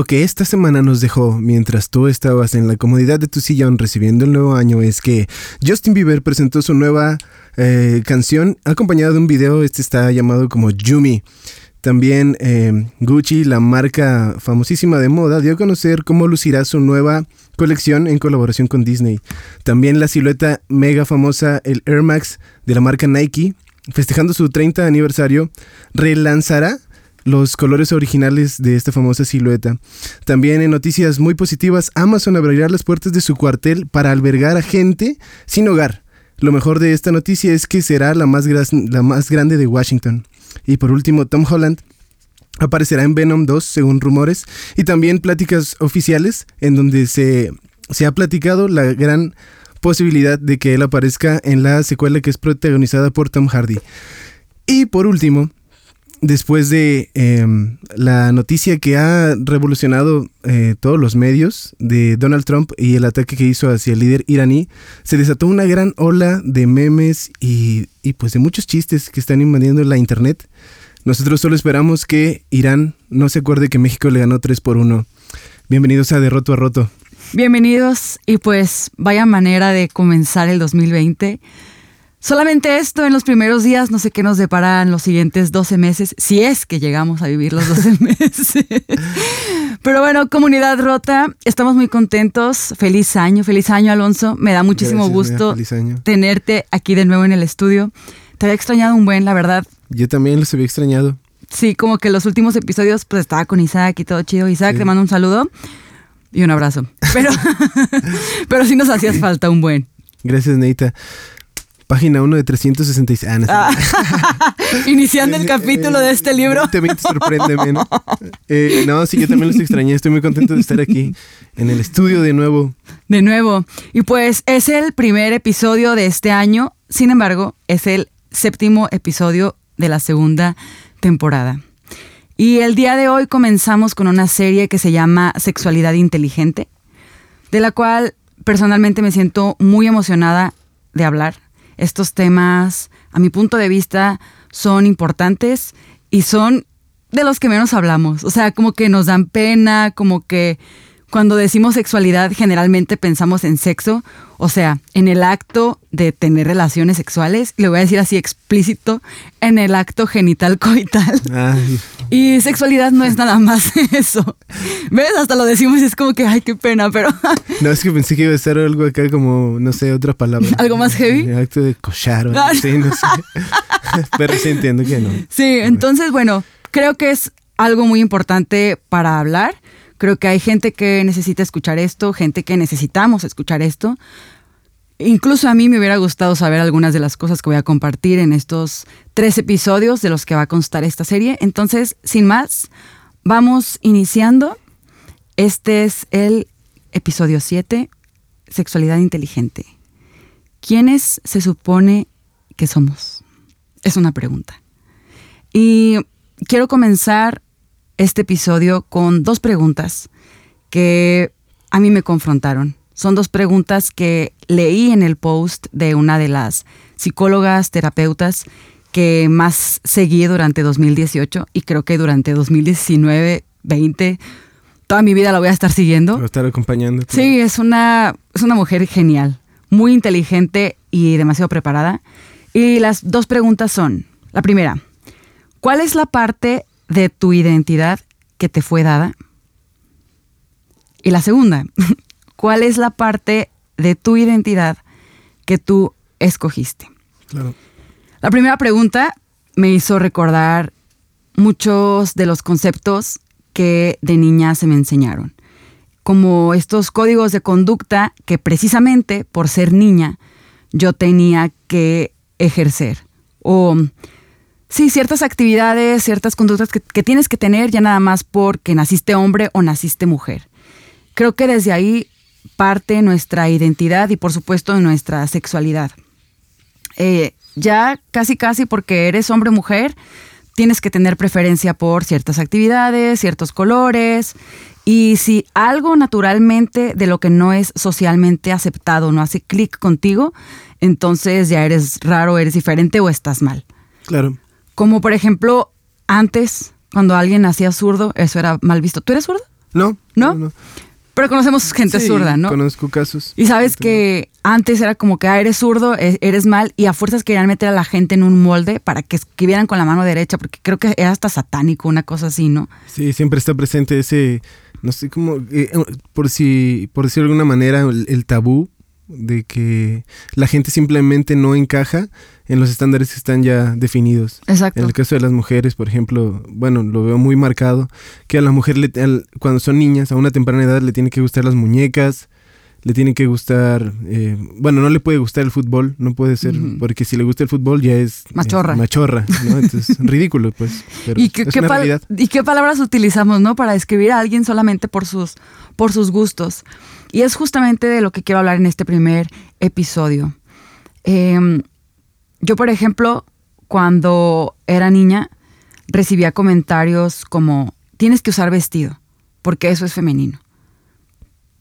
Lo que esta semana nos dejó mientras tú estabas en la comodidad de tu sillón recibiendo el nuevo año es que Justin Bieber presentó su nueva eh, canción acompañada de un video, este está llamado como Yumi. También eh, Gucci, la marca famosísima de moda, dio a conocer cómo lucirá su nueva colección en colaboración con Disney. También la silueta mega famosa, el Air Max de la marca Nike, festejando su 30 aniversario, relanzará los colores originales de esta famosa silueta. También en noticias muy positivas, Amazon abrirá las puertas de su cuartel para albergar a gente sin hogar. Lo mejor de esta noticia es que será la más, grande de Washington. Y por último, Tom Holland aparecerá en Venom 2, según rumores, y también pláticas oficiales en donde se ha platicado la gran posibilidad de que él aparezca en la secuela que es protagonizada por Tom Hardy. Y por último, después de em, la noticia que ha revolucionado eh, todos los medios de Donald Trump y el ataque que hizo hacia el líder iraní, se desató una gran ola de memes y, y pues de muchos chistes que están invadiendo la internet. Nosotros solo esperamos que Irán no se acuerde que México le ganó 3 por 1. Bienvenidos a De Roto a Roto. Bienvenidos y pues vaya manera de comenzar el 2020 Solamente esto en los primeros días, no sé qué nos deparan los siguientes 12 meses, si es que llegamos a vivir los 12 meses. Pero bueno, comunidad rota, estamos muy contentos. Feliz año, feliz año Alonso. Me da muchísimo gusto tenerte aquí de nuevo en el estudio. Te había extrañado un buen, la verdad. Yo también los había extrañado. Sí, como que los últimos episodios pues estaba con Isaac y todo chido. Isaac, te mando un saludo y un abrazo. Pero, pero sí nos hacías falta un buen. Gracias, Neita. Página 1 de 366. Ah, no, ah. Iniciando el capítulo de este libro. Te, te sorpréndeme, ¿no? Eh, no, sí, yo también los extrañé. Estoy muy contento de estar aquí en el estudio de nuevo. De nuevo. Y pues es el primer episodio de este año. Sin embargo, es el séptimo episodio de la segunda temporada. Y el día de hoy comenzamos con una serie que se llama Sexualidad Inteligente, de la cual personalmente me siento muy emocionada de hablar estos temas, a mi punto de vista, son importantes y son de los que menos hablamos. O sea, como que nos dan pena, como que cuando decimos sexualidad generalmente pensamos en sexo, o sea, en el acto de tener relaciones sexuales, le voy a decir así explícito, en el acto genital coital. Y sexualidad no es nada más eso. ¿Ves? Hasta lo decimos y es como que, ay, qué pena, pero... no, es que pensé que iba a ser algo acá como, no sé, otra palabra. ¿Algo más heavy? El acto de cochar o así, no sé. pero sí entiendo que no. Sí, entonces, bueno, creo que es algo muy importante para hablar Creo que hay gente que necesita escuchar esto, gente que necesitamos escuchar esto. Incluso a mí me hubiera gustado saber algunas de las cosas que voy a compartir en estos tres episodios de los que va a constar esta serie. Entonces, sin más, vamos iniciando. Este es el episodio 7, Sexualidad Inteligente. ¿Quiénes se supone que somos? Es una pregunta. Y quiero comenzar este episodio con dos preguntas que a mí me confrontaron. Son dos preguntas que leí en el post de una de las psicólogas, terapeutas que más seguí durante 2018 y creo que durante 2019, 20, toda mi vida la voy a estar siguiendo. Va a estar acompañando. Sí, es una, es una mujer genial, muy inteligente y demasiado preparada. Y las dos preguntas son, la primera, ¿cuál es la parte de tu identidad que te fue dada? Y la segunda, ¿cuál es la parte de tu identidad que tú escogiste? La primera pregunta me hizo recordar muchos de los conceptos que de niña se me enseñaron, como estos códigos de conducta que precisamente por ser niña yo tenía que ejercer o Sí, ciertas actividades, ciertas conductas que, tienes que tener ya nada más porque naciste hombre o naciste mujer. Creo que desde ahí parte nuestra identidad y por supuesto nuestra sexualidad. Eh, ya casi casi porque eres hombre o mujer, tienes que tener preferencia por ciertas actividades, ciertos colores. Y si algo naturalmente de lo que no es socialmente aceptado no hace clic contigo, entonces ya eres raro, eres diferente o estás mal. Claro. Como por ejemplo, antes, cuando alguien nacía zurdo, eso era mal visto. ¿Tú eres zurdo? No. ¿No? Pero conocemos gente Sí, zurda, ¿no? Conozco casos. Y sabes que antes era como que ah, eres zurdo, e- eres mal, y a fuerzas querían meter a la gente en un molde para que escribieran con la mano derecha, porque creo que era hasta satánico, una cosa así, ¿no? Sí, siempre está presente ese, no sé cómo, eh, por si, por decirlo de alguna manera, el, el tabú de que la gente simplemente no encaja en los estándares que están ya definidos. Exacto. En el caso de las mujeres, por ejemplo, bueno, lo veo muy marcado, que a la mujer le- al- cuando son niñas, a una temprana edad, le tienen que gustar las muñecas, le tiene que gustar, eh, bueno, no le puede gustar el fútbol, no puede ser, porque si le gusta el fútbol ya es Machorra. es machorra, ¿no? Entonces, ridículo, pues. Pero ¿Y qué, es qué una pal- realidad. ¿Y qué palabras utilizamos, no? Para describir a alguien solamente por sus, por sus gustos. Y es justamente de lo que quiero hablar en este primer episodio. Em, yo, por ejemplo, cuando era niña, recibía comentarios como, tienes que usar vestido, porque eso es femenino.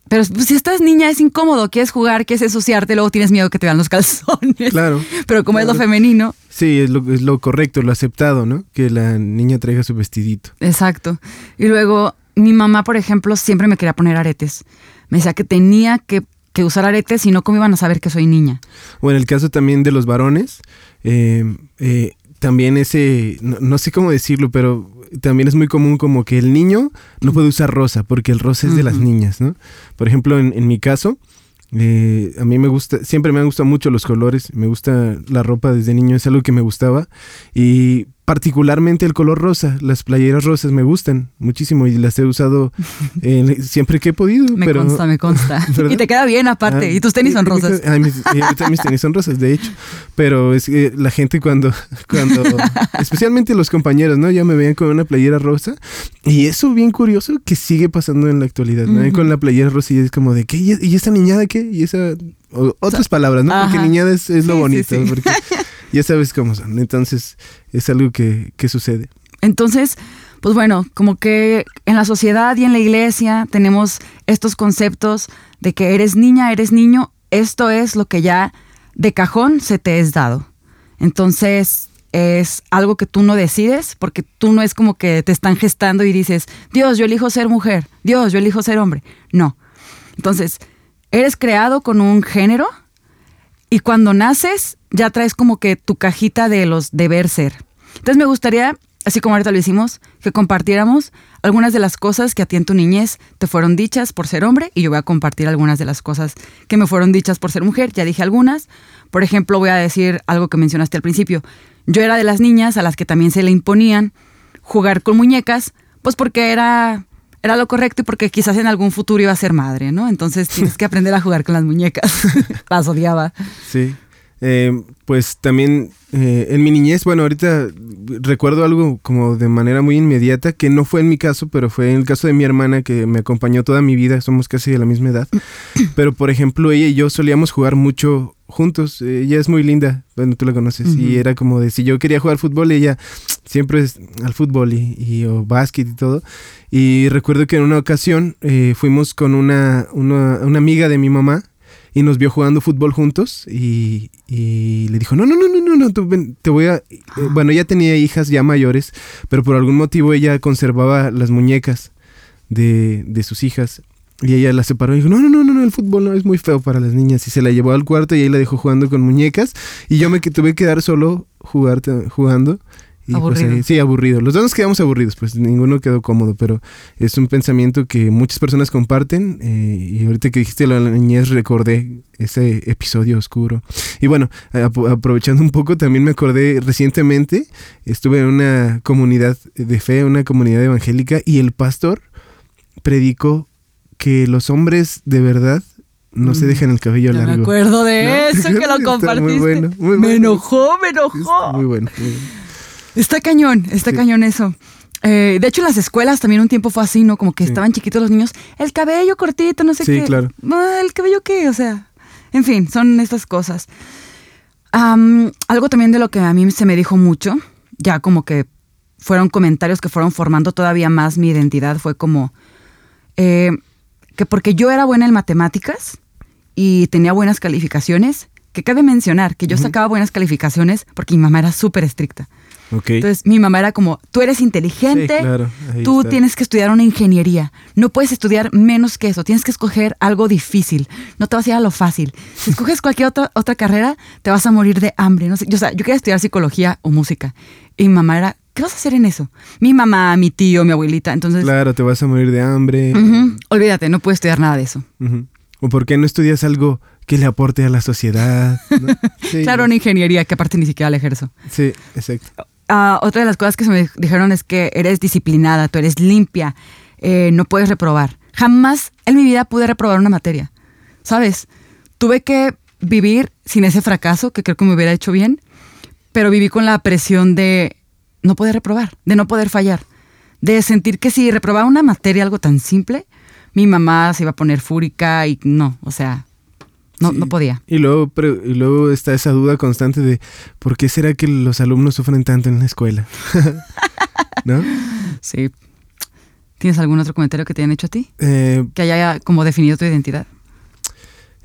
Pero pues, si estás niña es incómodo, quieres jugar, quieres ensuciarte, luego tienes miedo que te vean los calzones. Claro. Pero como es lo femenino, Sí, es lo, es lo correcto, lo aceptado, ¿no? Que la niña traiga su vestidito. Exacto. Y luego mi mamá, por ejemplo, siempre me quería poner aretes. Me decía que tenía que, que usar aretes y no cómo iban a saber que soy niña. O en el caso también de los varones, eh, eh, también ese, no, no sé cómo decirlo, pero también es muy común como que el niño no puede usar rosa, porque el rosa es de las niñas, ¿no? Por ejemplo, en, en mi caso, eh, a mí me gusta, siempre me han gustado mucho los colores, me gusta la ropa desde niño, es algo que me gustaba, y particularmente el color rosa, las playeras rosas me gustan muchísimo y las he usado eh, siempre que he podido. Me pero, consta, me consta. ¿Verdad? y te queda bien aparte. Ah, y tus tenis son rosas. Ay, mis, y ahorita mis tenis son rosas, de hecho. Pero es que la gente cuando, cuando, especialmente los compañeros, ¿no? Ya me veían con una playera rosa. Y eso bien curioso que sigue pasando en la actualidad, ¿no? Ujú. Con la playera rosa y es como de, ¿qué? ¿Y esa niñada qué? Y esa, o- otras palabras, ¿no? Porque Ajá. niñada es, es lo Sí, sí, bonito, sí. porque ya sabes cómo son. Entonces, es algo que, que sucede. Entonces, pues bueno, como que en la sociedad y en la iglesia tenemos estos conceptos de que eres niña, eres niño, esto es lo que ya de cajón se te es dado. Entonces, es algo que tú no decides, porque tú no es como que te están gestando y dices, Dios, yo elijo ser mujer, Dios, yo elijo ser hombre. No. Entonces, eres creado con un género y cuando naces ya traes como que tu cajita de los deber ser. Entonces me gustaría, así como ahorita lo hicimos, que compartiéramos algunas de las cosas que a ti en tu niñez te fueron dichas por ser hombre y yo voy a compartir algunas de las cosas que me fueron dichas por ser mujer. Ya dije algunas. Por ejemplo, voy a decir algo que mencionaste al principio. Yo era de las niñas a las que también se le imponían jugar con muñecas, pues porque era era lo correcto y porque quizás en algún futuro iba a ser madre, ¿no? Entonces tienes que aprender a jugar con las muñecas. las odiaba. Sí. Eh, pues también eh, en mi niñez, bueno, ahorita recuerdo algo como de manera muy inmediata, que no fue en mi caso, pero fue en el caso de mi hermana que me acompañó toda mi vida, somos casi de la misma edad. Pero por ejemplo, ella y yo solíamos jugar mucho juntos, ella es muy linda, bueno, tú la conoces, y era como de si yo quería jugar fútbol, ella siempre es al fútbol y, y o básquet y todo. Y recuerdo que en una ocasión eh, fuimos con una, una, una amiga de mi mamá y nos vio jugando fútbol juntos y, y le dijo, no, no, no, no, no, no, ven, te voy a... eh, bueno, ella tenía hijas ya mayores, pero por algún motivo ella conservaba las muñecas de, de sus hijas. Y ella la separó y dijo, no, no, no, no, no, el fútbol no es muy feo para las niñas. Y se la llevó al cuarto y ahí la dejó jugando con muñecas. Y yo me tuve que quedar solo jugar, jugando. Y pues Aburrido. ahí- sí, aburrido. Los dos nos quedamos aburridos, pues ninguno quedó cómodo, pero es un pensamiento que muchas personas comparten. eh, y ahorita que dijiste la niñez, recordé ese episodio oscuro. Y bueno, ap- aprovechando un poco, también me acordé recientemente, estuve en una comunidad de fe, una comunidad evangélica, y el pastor predicó que los hombres de verdad no se Mm. dejan el cabello largo. me acuerdo de ¿No? eso que lo muy compartiste. bueno, muy Me bueno. enojó, me enojó. Muy bueno. muy bueno. Está cañón, está Sí. cañón eso. Eh, de hecho, en las escuelas también un tiempo fue así, ¿no? Como que Sí. estaban chiquitos los niños. El cabello cortito, no sé Sí, qué. claro. Ah, ¿El cabello qué? O sea, en fin, son estas cosas. Algo también de lo que a mí se me dijo mucho, ya como que fueron comentarios que fueron formando todavía más mi identidad, fue como eh, que porque yo era buena en matemáticas y tenía buenas calificaciones, que cabe mencionar que yo sacaba buenas calificaciones porque mi mamá era súper estricta. Ok. Entonces mi mamá era como, tú eres inteligente, Sí, claro, ahí tú está. tienes que estudiar una ingeniería, no puedes estudiar menos que eso, tienes que escoger algo difícil, no te vas a ir a lo fácil. Si escoges cualquier otra, otra carrera, te vas a morir de hambre. No sé, yo, o sea, yo quería estudiar psicología o música y mi mamá era, ¿qué vas a hacer en eso? Mi mamá, mi tío, mi abuelita, entonces, Claro, te vas a morir de hambre. olvídate, no puedes estudiar nada de eso. ¿O por qué no estudias algo que le aporte a la sociedad? ¿no? Sí, Claro, una ingeniería que aparte ni siquiera la ejerzo. Sí, exacto. Ah, otra de las cosas que se me dijeron es que eres disciplinada, tú eres limpia, eh, no puedes reprobar. Jamás en mi vida pude reprobar una materia, ¿sabes? Tuve que vivir sin ese fracaso, que creo que me hubiera hecho bien, pero viví con la presión de no poder reprobar, de no poder fallar, de sentir que si reprobaba una materia, algo tan simple, mi mamá se iba a poner fúrica y no, o sea, no, Sí. no podía. Y luego, pre- y luego está esa duda constante de ¿por qué será que los alumnos sufren tanto en la escuela? ¿No? Sí. ¿Tienes algún otro comentario que te hayan hecho a ti? Eh, Que haya como definido tu identidad.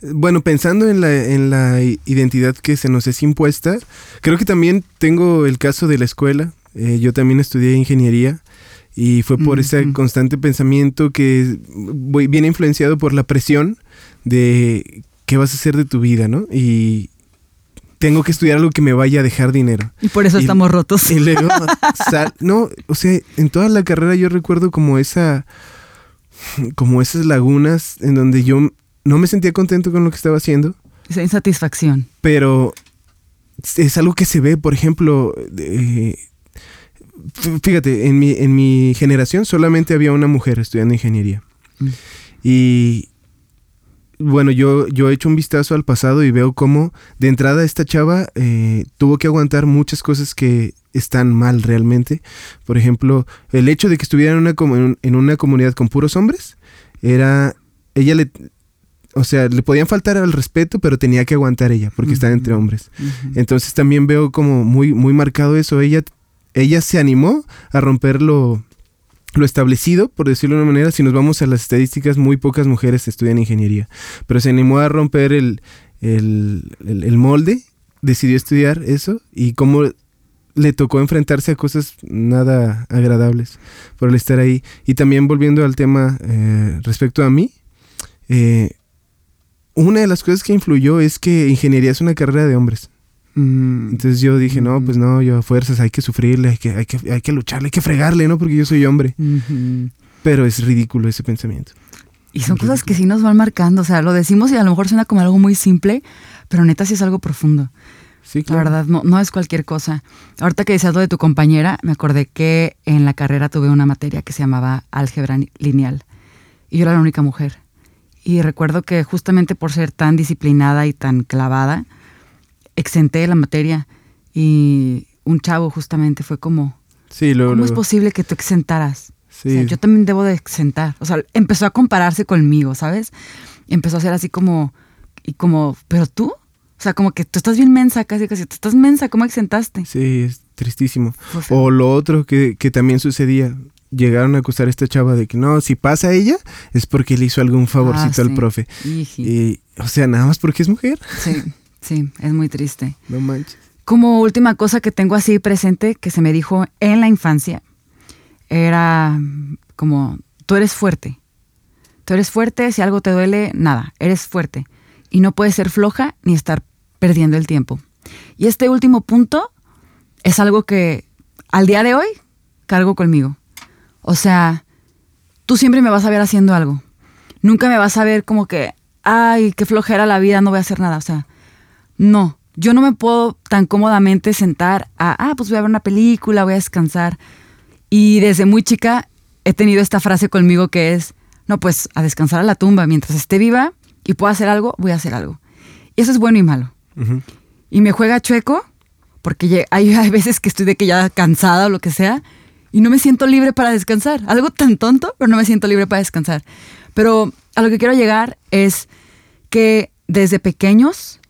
Bueno, pensando en la, en la identidad que se nos es impuesta, creo que también tengo el caso de la escuela. Eh, yo también estudié ingeniería y fue por ese constante pensamiento que voy- viene influenciado por la presión de qué vas a hacer de tu vida, ¿no? Y tengo que estudiar algo que me vaya a dejar dinero. Y por eso Y- estamos rotos. Y luego, sal- no, o sea, en toda la carrera yo recuerdo como esa, como esas lagunas en donde yo no me sentía contento con lo que estaba haciendo, Esa insatisfacción. pero es algo que se ve, por ejemplo, eh, fíjate, en mi, en mi generación solamente había una mujer estudiando ingeniería. Mm. Y bueno, yo, yo he hecho un vistazo al pasado y veo cómo de entrada esta chava eh, tuvo que aguantar muchas cosas que están mal realmente. Por ejemplo, el hecho de que estuviera en una, en una comunidad con puros hombres, era, ella le, o sea, le podían faltar al respeto, pero tenía que aguantar ella, porque estaba entre Ujú. hombres. Entonces también veo como muy, muy marcado eso. Ella, ella se animó a romper lo, lo establecido, por decirlo de una manera. Si nos vamos a las estadísticas, muy pocas mujeres estudian ingeniería. Pero se animó a romper el, el, el- molde, decidió estudiar eso y cómo le tocó enfrentarse a cosas nada agradables por el estar ahí. Y también volviendo al tema eh, respecto a mí, eh, una de las cosas que influyó es que ingeniería es una carrera de hombres. Mm. Entonces yo dije, no, pues no, yo a fuerzas hay que sufrirle, hay que, hay que, hay que lucharle, hay que fregarle, ¿no? Porque yo soy hombre. Pero es ridículo ese pensamiento. Y son cosas que sí nos van marcando. O sea, lo decimos y a lo mejor suena como algo muy simple, pero neta sí es algo profundo. Sí, La claro. verdad, no, no es cualquier cosa. Ahorita que decías lo de tu compañera, me acordé que en la carrera tuve una materia que se llamaba álgebra lineal. Y yo era la única mujer. Y recuerdo que justamente por ser tan disciplinada y tan clavada, exenté la materia. Y un chavo justamente fue como, Sí, luego, ¿cómo es posible que tú exentaras? Sí. O sea, yo también debo de exentar. O sea, empezó a compararse conmigo, ¿sabes? Empezó a ser así como, y como, pero tú, o sea, como que tú estás bien mensa, casi, casi, tú estás mensa, ¿cómo exentaste? Sí, es tristísimo. O lo otro que, que también sucedía, llegaron a acusar a esta chava de que no, si pasa ella, es porque le hizo algún favorcito Ah, al profe. Y, o sea, nada más porque es mujer. Sí, sí, es muy triste. No manches. Como última cosa que tengo así presente que se me dijo en la infancia, era como, tú eres fuerte. Tú eres fuerte, si algo te duele, nada, eres fuerte. Y no puedes ser floja ni estar perdiendo el tiempo. Y este último punto es algo que al día de hoy cargo conmigo. O sea, tú siempre me vas a ver haciendo algo. Nunca me vas a ver como que, ay, qué flojera la vida, no voy a hacer nada. O sea, no, yo no me puedo tan cómodamente sentar a, ah, pues voy a ver una película, voy a descansar. Y desde muy chica he tenido esta frase conmigo que es, no, pues a descansar a la tumba, mientras esté viva y pueda hacer algo, voy a hacer algo. Y eso es bueno y malo. Y me juega chueco, porque hay veces que estoy de que ya cansada o lo que sea, y no me siento libre para descansar. Algo tan tonto, pero no me siento libre para descansar. Pero a lo que quiero llegar es que desde pequeños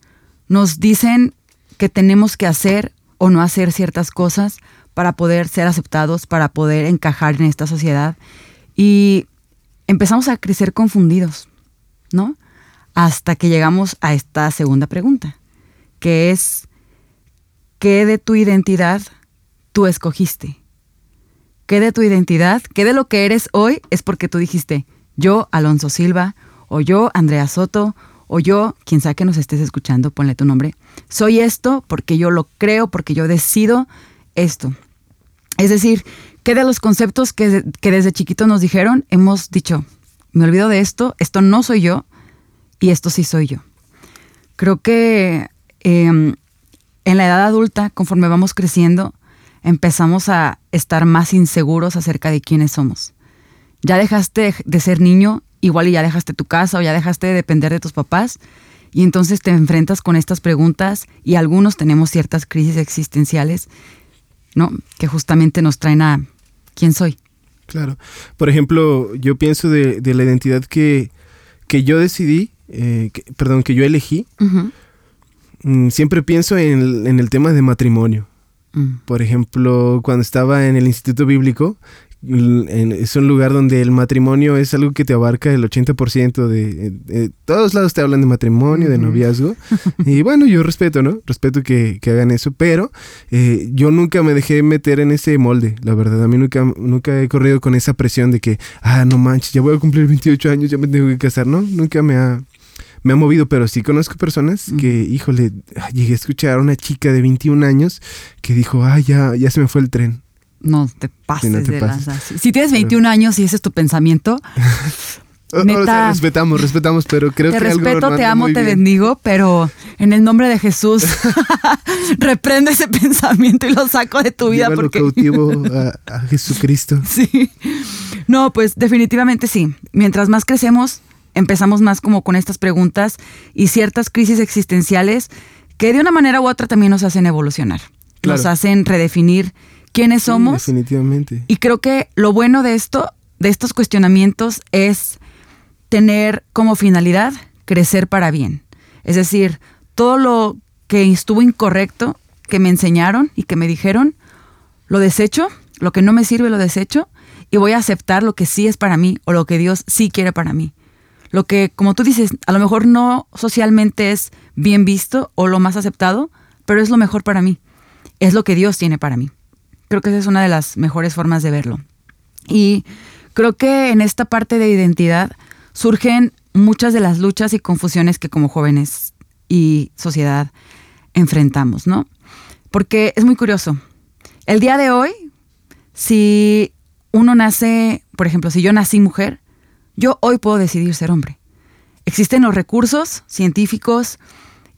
nos dicen que tenemos que hacer o no hacer ciertas cosas para poder ser aceptados, para poder encajar en esta sociedad. Y empezamos a crecer confundidos, ¿no? Hasta que llegamos a esta segunda pregunta, que es, ¿qué de tu identidad tú escogiste. ¿Qué de tu identidad, qué de lo que eres hoy es porque tú dijiste, yo, Alonso Silva, o yo, Andrea Soto, o yo, quien sea que nos estés escuchando, ponle tu nombre, soy esto porque yo lo creo, porque yo decido esto. Es decir, ¿qué de los conceptos que, desde chiquito nos dijeron hemos dicho, me olvido de esto, esto no soy yo y esto sí soy yo? Creo que em, en la edad adulta, conforme vamos creciendo, empezamos a estar más inseguros acerca de quiénes somos. Ya dejaste de ser niño igual y ya dejaste tu casa o ya dejaste de depender de tus papás y entonces te enfrentas con estas preguntas y algunos tenemos ciertas crisis existenciales, ¿no? Que justamente nos traen a quién soy. Claro. Por ejemplo, yo pienso de, la identidad que, que yo decidí, eh, perdón, que yo elegí. Mm, siempre pienso en, en, el tema de matrimonio. Mm. Por ejemplo, cuando estaba en el Instituto Bíblico, es un lugar donde el matrimonio es algo que te abarca el 80% de, todos lados te hablan de matrimonio, de noviazgo. y bueno, yo respeto, ¿no? Respeto que, hagan eso, pero eh, yo nunca me dejé meter en ese molde, la verdad. A mí nunca, nunca he corrido con esa presión de que, ah, no manches, ya voy a cumplir 28 años, ya me tengo que casar, ¿no? Nunca me ha, me ha movido, pero sí conozco personas que, híjole, llegué a escuchar a una chica de 21 años que dijo, ah, ya, ya se me fue el tren no te pases de lanza. Si tienes 21 años y ese es tu pensamiento, neta, respetamos, respetamos, pero creo que te respeto, te amo, te bendigo, pero en el nombre de Jesús reprende ese pensamiento y lo saco de tu vida porque cautivo a, a Jesucristo. Sí. No, pues definitivamente sí. Mientras más crecemos, empezamos más como con estas preguntas y ciertas crisis existenciales que de una manera u otra también nos hacen evolucionar. Nos hacen redefinir quiénes somos. definitivamente. Y creo que lo bueno de esto, de estos cuestionamientos, es tener como finalidad crecer para bien. Es decir, todo lo que estuvo incorrecto, que me enseñaron y que me dijeron, lo desecho, lo que no me sirve lo desecho y voy a aceptar lo que sí es para mí o lo que Dios sí quiere para mí. Lo que, como tú dices, a lo mejor no socialmente es bien visto o lo más aceptado, pero es lo mejor para mí. Es lo que Dios tiene para mí. Creo que esa es una de las mejores formas de verlo. Y creo que en esta parte de identidad surgen muchas de las luchas y confusiones que como jóvenes y sociedad enfrentamos, ¿no? Porque es muy curioso. El día de hoy, si uno nace, por ejemplo, si yo nací mujer, yo hoy puedo decidir ser hombre. Existen los recursos científicos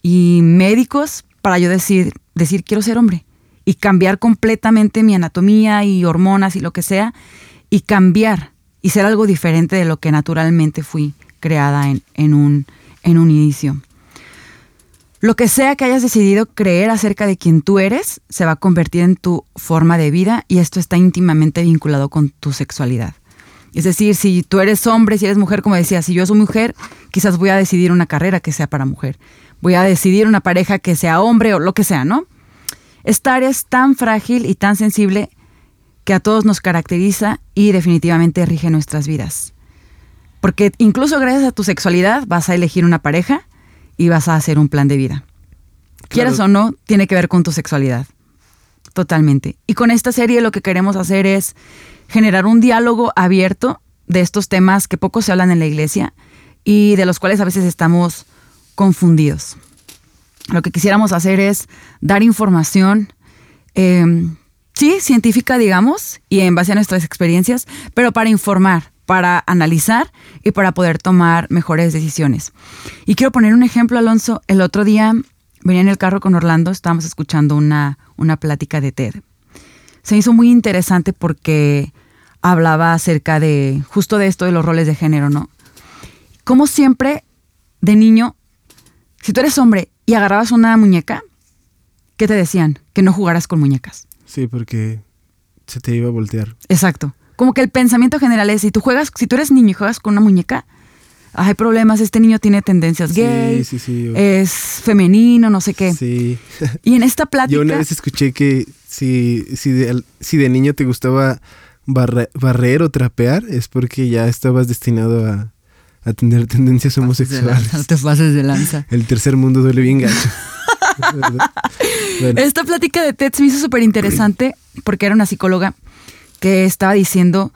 y médicos para yo decir, decir quiero ser hombre y cambiar completamente mi anatomía y hormonas y lo que sea, y cambiar y ser algo diferente de lo que naturalmente fui creada en, en, un, en un inicio. Lo que sea que hayas decidido creer acerca de quien tú eres, se va a convertir en tu forma de vida y esto está íntimamente vinculado con tu sexualidad. Es decir, si tú eres hombre, si eres mujer, como decía, si yo soy mujer, quizás voy a decidir una carrera que sea para mujer. Voy a decidir una pareja que sea hombre o lo que sea, ¿no? Esta área es tan frágil y tan sensible que a todos nos caracteriza y definitivamente rige nuestras vidas. Porque incluso gracias a tu sexualidad vas a elegir una pareja y vas a hacer un plan de vida. Quieras o no, tiene que ver con tu sexualidad. Totalmente. Y con esta serie lo que queremos hacer es generar un diálogo abierto de estos temas que poco se hablan en la iglesia y de los cuales a veces estamos confundidos. Lo que quisiéramos hacer es dar información, em, sí, científica, digamos, y en base a nuestras experiencias, pero para informar, para analizar y para poder tomar mejores decisiones. Y quiero poner un ejemplo, Alonso. El otro día venía en el carro con Orlando, estábamos escuchando una, una plática de TED. Se hizo muy interesante porque hablaba acerca de justo de esto de los roles de género, ¿no? Como siempre, de niño, si tú eres hombre y agarrabas una muñeca, ¿qué te decían? Que no jugaras con muñecas. Sí, porque se te iba a voltear. Exacto. Como que el pensamiento general es, si tú juegas, si tú eres niño y juegas con una muñeca, hay problemas, este niño tiene tendencias gay, sí, sí, es femenino, no sé qué. Sí. Y en esta plática... Yo una vez escuché que si, si, de, si de niño te gustaba barrer o trapear, es porque ya estabas destinado a, a tener tendencias homosexuales. no te pases de lanza. El tercer mundo duele bien gacho. Esta plática de TED se me hizo súper interesante porque era una psicóloga que estaba diciendo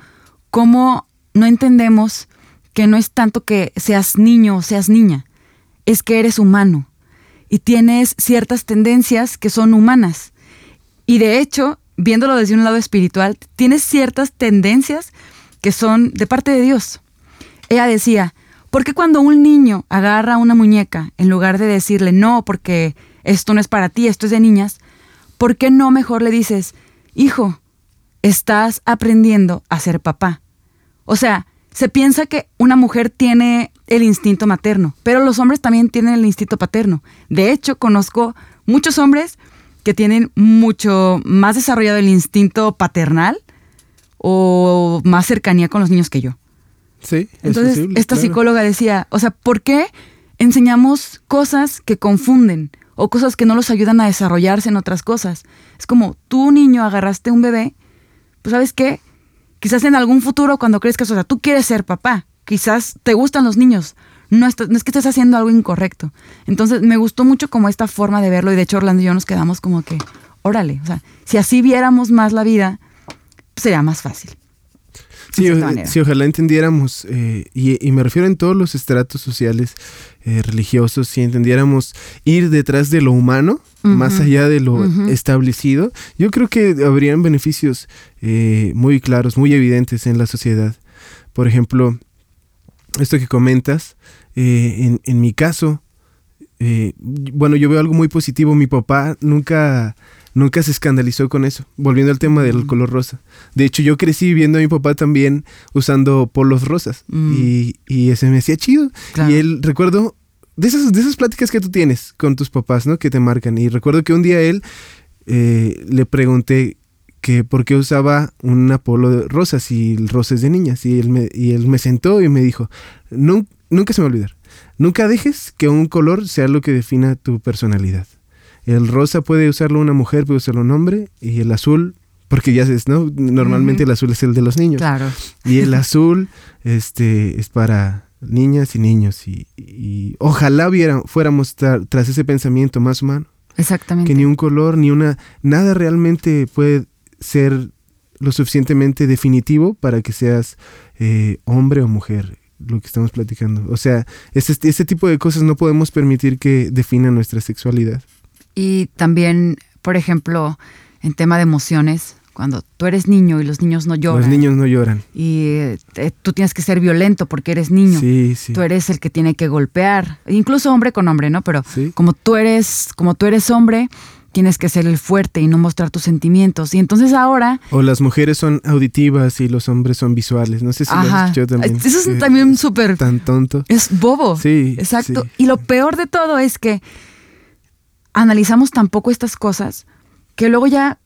cómo no entendemos que no es tanto que seas niño o seas niña, es que eres humano y tienes ciertas tendencias que son humanas. Y de hecho, viéndolo desde un lado espiritual, tienes ciertas tendencias que son de parte de Dios. Ella decía, ¿por qué cuando un niño agarra una muñeca, en lugar de decirle no, porque esto no es para ti, esto es de niñas, ¿por qué no mejor le dices, hijo, estás aprendiendo a ser papá? O sea, se piensa que una mujer tiene el instinto materno, pero los hombres también tienen el instinto paterno. De hecho, conozco muchos hombres que tienen mucho más desarrollado el instinto paternal o más cercanía con los niños que yo. Sí. Entonces, esta psicóloga decía, o sea, ¿por qué enseñamos cosas que confunden o cosas que no los ayudan a desarrollarse en otras cosas? Es como, tú niño agarraste un bebé, pues sabes qué, quizás en algún futuro cuando crezcas, o sea, tú quieres ser papá, quizás te gustan los niños, no, es que estés haciendo algo incorrecto. Entonces me gustó mucho como esta forma de verlo y de hecho Orlando y yo nos quedamos como que, órale, o sea, si así viéramos más la vida, sería más fácil. Sí, ojalá entendiéramos, eh, y, me refiero en todos los estratos sociales, eh, religiosos, si entendiéramos ir detrás de lo humano, más allá de lo establecido, yo creo que habrían beneficios eh, muy claros, muy evidentes en la sociedad. Por ejemplo, esto que comentas, en, en, mi caso, bueno, yo veo algo muy positivo. Mi papá nunca nunca se escandalizó con eso. Volviendo al tema del color rosa. De hecho, yo crecí viendo a mi papá también usando polos rosas. Mm. Y, y ese me hacía chido. Y él, recuerdo, de esas, de esas pláticas que tú tienes con tus papás, ¿no? Que te marcan. Y recuerdo que un día él eh, le pregunté que por qué usaba un polo de rosas y el rosa es de niñas. Y él me, y él me sentó y me dijo, nunca se me va a olvidar. Nunca dejes que un color sea lo que defina tu personalidad. El rosa puede usarlo una mujer, puede usarlo un hombre, y el azul, porque ya sabes, ¿no? Normalmente el azul es el de los niños. Claro. Y el azul este, es para niñas y niños. Y, ojalá viera, fuéramos tras ese pensamiento más humano. Exactamente. Que ni un color, ni una. Nada realmente puede ser lo suficientemente definitivo para que seas eh, hombre o mujer lo que estamos platicando. O sea, ese, ese tipo de cosas no podemos permitir que definan nuestra sexualidad. Y también, por ejemplo, en tema de emociones, cuando tú eres niño y los niños no lloran. Los niños no lloran. Y eh, tú tienes que ser violento porque eres niño. Sí, sí. Tú eres el que tiene que golpear, incluso hombre con hombre, ¿no? Pero como tú eres, como tú eres hombre, tienes que ser el fuerte y no mostrar tus sentimientos. Y entonces ahora... O las mujeres son auditivas y los hombres son visuales. No sé si lo has escuchado también. Eso es también súper... Tan tonto. Es bobo. Sí. Exacto. Y lo peor de todo es que analizamos tampoco estas cosas que luego ya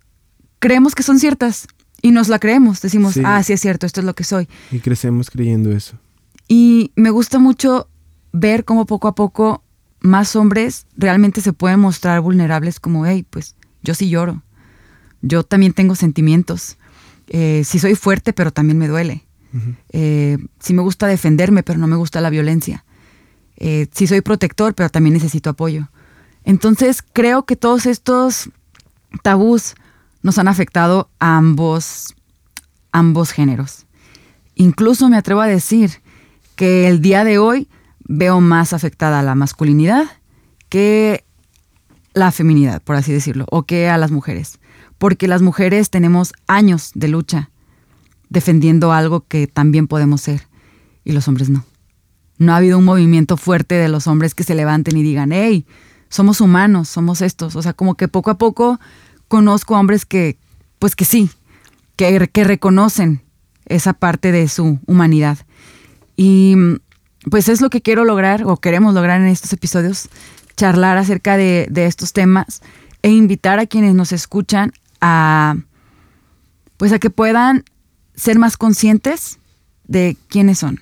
creemos que son ciertas y nos la creemos. Decimos, ah, sí es cierto, esto es lo que soy. Y crecemos creyendo eso. Y me gusta mucho ver cómo poco a poco más hombres realmente se pueden mostrar vulnerables como, hey, pues yo sí lloro. Yo también tengo sentimientos. Eh, sí soy fuerte, pero también me duele. Eh, sí me gusta defenderme, pero no me gusta la violencia. Eh, sí soy protector, pero también necesito apoyo. Entonces creo que todos estos tabús nos han afectado a ambos, ambos géneros. Incluso me atrevo a decir que el día de hoy veo más afectada a la masculinidad que la feminidad, por así decirlo, o que a las mujeres. Porque las mujeres tenemos años de lucha defendiendo algo que también podemos ser y los hombres no. No ha habido un movimiento fuerte de los hombres que se levanten y digan, hey, somos humanos, somos estos. O sea, como que poco a poco conozco hombres que, pues que sí, que, que reconocen esa parte de su humanidad. Y pues es lo que quiero lograr o queremos lograr en estos episodios, charlar acerca de, de estos temas e invitar a quienes nos escuchan a, pues a que puedan ser más conscientes de quiénes son.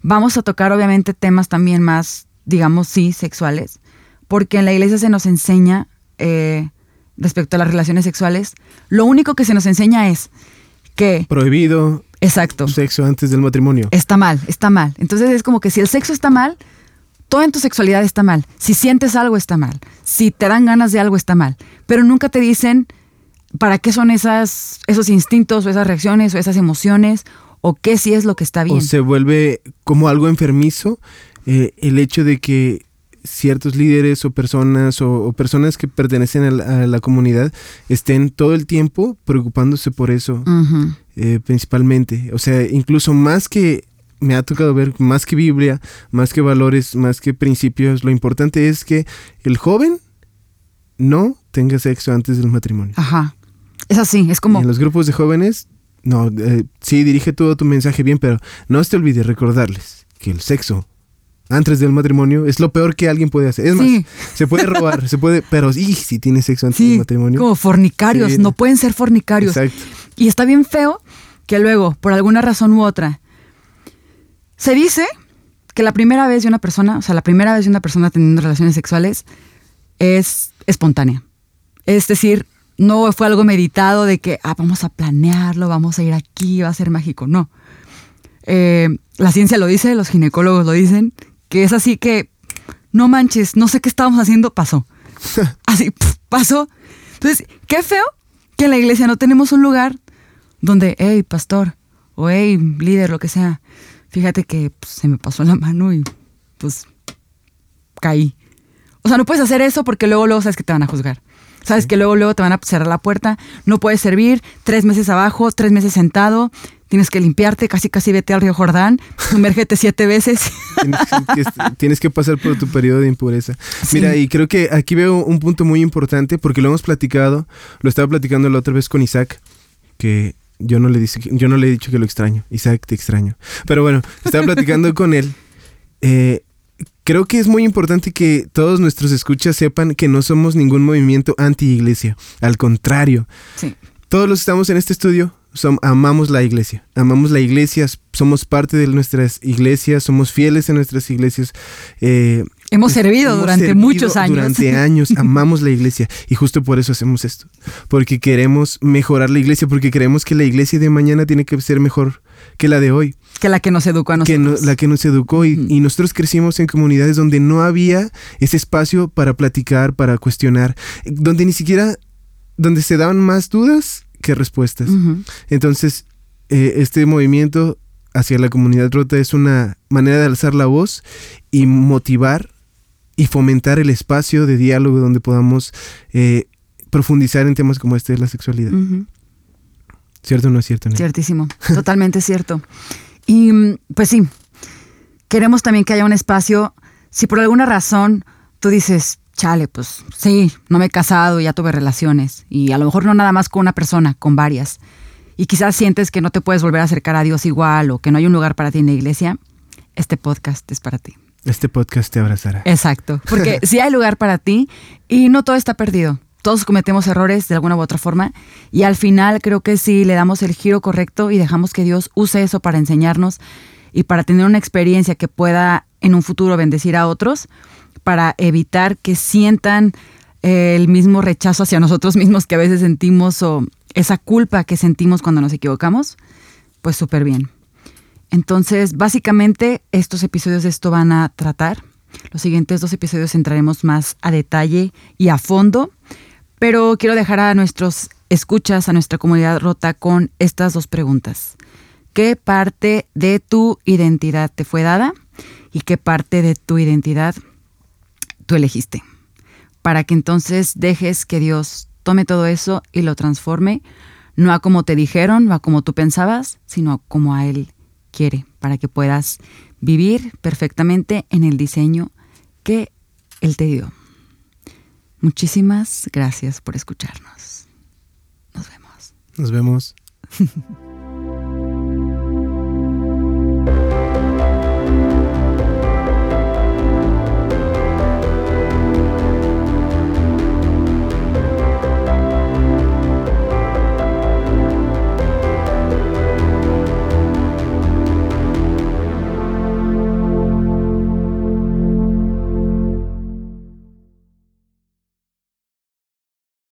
Vamos a tocar obviamente temas también más, digamos, sí, sexuales, porque en la iglesia se nos enseña eh, respecto a las relaciones sexuales, lo único que se nos enseña es que... Prohibido. Exacto. Sexo antes del matrimonio. Está mal, está mal. Entonces es como que si el sexo está mal, todo en tu sexualidad está mal. Si sientes algo está mal. Si te dan ganas de algo está mal. Pero nunca te dicen para qué son esas, esos instintos o esas reacciones o esas emociones o qué sí es lo que está bien. O se vuelve como algo enfermizo eh, el hecho de que ciertos líderes o personas o, personas que pertenecen a la, comunidad estén todo el tiempo preocupándose por eso, eh, principalmente. O sea, incluso más que me ha tocado ver, más que Biblia, más que valores, más que principios, lo importante es que el joven no tenga sexo antes del matrimonio. Ajá. Es así, es como... en los grupos de jóvenes, no, eh, sí, dirige todo tu mensaje bien, pero no te olvides recordarles que el sexo antes del matrimonio es lo peor que alguien puede hacer. Es más, se puede robar, se puede, pero y, si tiene sexo antes del matrimonio. Como fornicarios, no pueden ser fornicarios. Exacto. Y está bien feo que luego, por alguna razón u otra, se dice que la primera vez de una persona, o sea, la primera vez de una persona teniendo relaciones sexuales es espontánea. Es decir, no fue algo meditado de que, ah, vamos a planearlo, vamos a ir aquí, va a ser mágico. No. Eh, la ciencia lo dice, los ginecólogos lo dicen, que es así que, no manches, no sé qué estábamos haciendo, pasó. Así, pasó. Entonces, qué feo que en la iglesia no tenemos un lugar donde, hey, pastor, o hey, líder, lo que sea, fíjate que pues, se me pasó la mano y pues caí. O sea, no puedes hacer eso porque luego, luego sabes que te van a juzgar. Sabes que luego, luego te van a cerrar la puerta, no puedes servir, tres meses abajo, tres meses sentado, tienes que limpiarte, casi casi vete al río Jordán, sumérgete siete veces. Tienes que, pasar por tu periodo de impureza. Mira, y creo que aquí veo un punto muy importante porque lo hemos platicado, lo estaba platicando la otra vez con Isaac, que yo no le, dice, yo no le he dicho que lo extraño. Isaac, te extraño. Pero bueno, estaba platicando con él. Eh, creo que es muy importante que todos nuestros escuchas sepan que no somos ningún movimiento anti-iglesia. Al contrario. Todos los que estamos en este estudio amamos la iglesia. Amamos la iglesia, somos parte de nuestras iglesias, somos fieles en nuestras iglesias. Eh, hemos servido durante muchos años. Durante años amamos la iglesia y justo por eso hacemos esto. Porque queremos mejorar la iglesia, porque creemos que la iglesia de mañana tiene que ser mejor que la de hoy. Que la que nos educó a nosotros. Que la que nos educó y, y, nosotros crecimos en comunidades donde no había ese espacio para platicar, para cuestionar, donde ni siquiera, donde se daban más dudas qué respuestas. Entonces, eh, este movimiento hacia la comunidad rota es una manera de alzar la voz y motivar y fomentar el espacio de diálogo donde podamos eh, profundizar en temas como este de la sexualidad. ¿Cierto o no es cierto? Ciertísimo, totalmente cierto. Y mm, pues sí, queremos también que haya un espacio, si por alguna razón tú dices, chale, pues sí, no me he casado, ya tuve relaciones. Y a lo mejor no nada más con una persona, con varias. Y quizás sientes que no te puedes volver a acercar a Dios igual o que no hay un lugar para ti en la iglesia. Este podcast es para ti. Este podcast te abrazará. Exacto, porque sí hay lugar para ti y no todo está perdido. Todos cometemos errores de alguna u otra forma y al final creo que si le damos el giro correcto y dejamos que Dios use eso para enseñarnos y para tener una experiencia que pueda en un futuro bendecir a otros, para evitar que sientan eh, el mismo rechazo hacia nosotros mismos que a veces sentimos o esa culpa que sentimos cuando nos equivocamos, pues súper bien. Entonces, básicamente, estos episodios de esto van a tratar. Los siguientes dos episodios entraremos más a detalle y a fondo, pero quiero dejar a nuestros escuchas, a nuestra comunidad rota con estas dos preguntas. ¿Qué parte de tu identidad te fue dada? ¿Y qué parte de tu identidad tú elegiste, para que entonces dejes que Dios tome todo eso y lo transforme, no a como te dijeron, no a como tú pensabas, sino como a Él quiere, para que puedas vivir perfectamente en el diseño que Él te dio. Muchísimas gracias por escucharnos. Nos vemos. Nos vemos.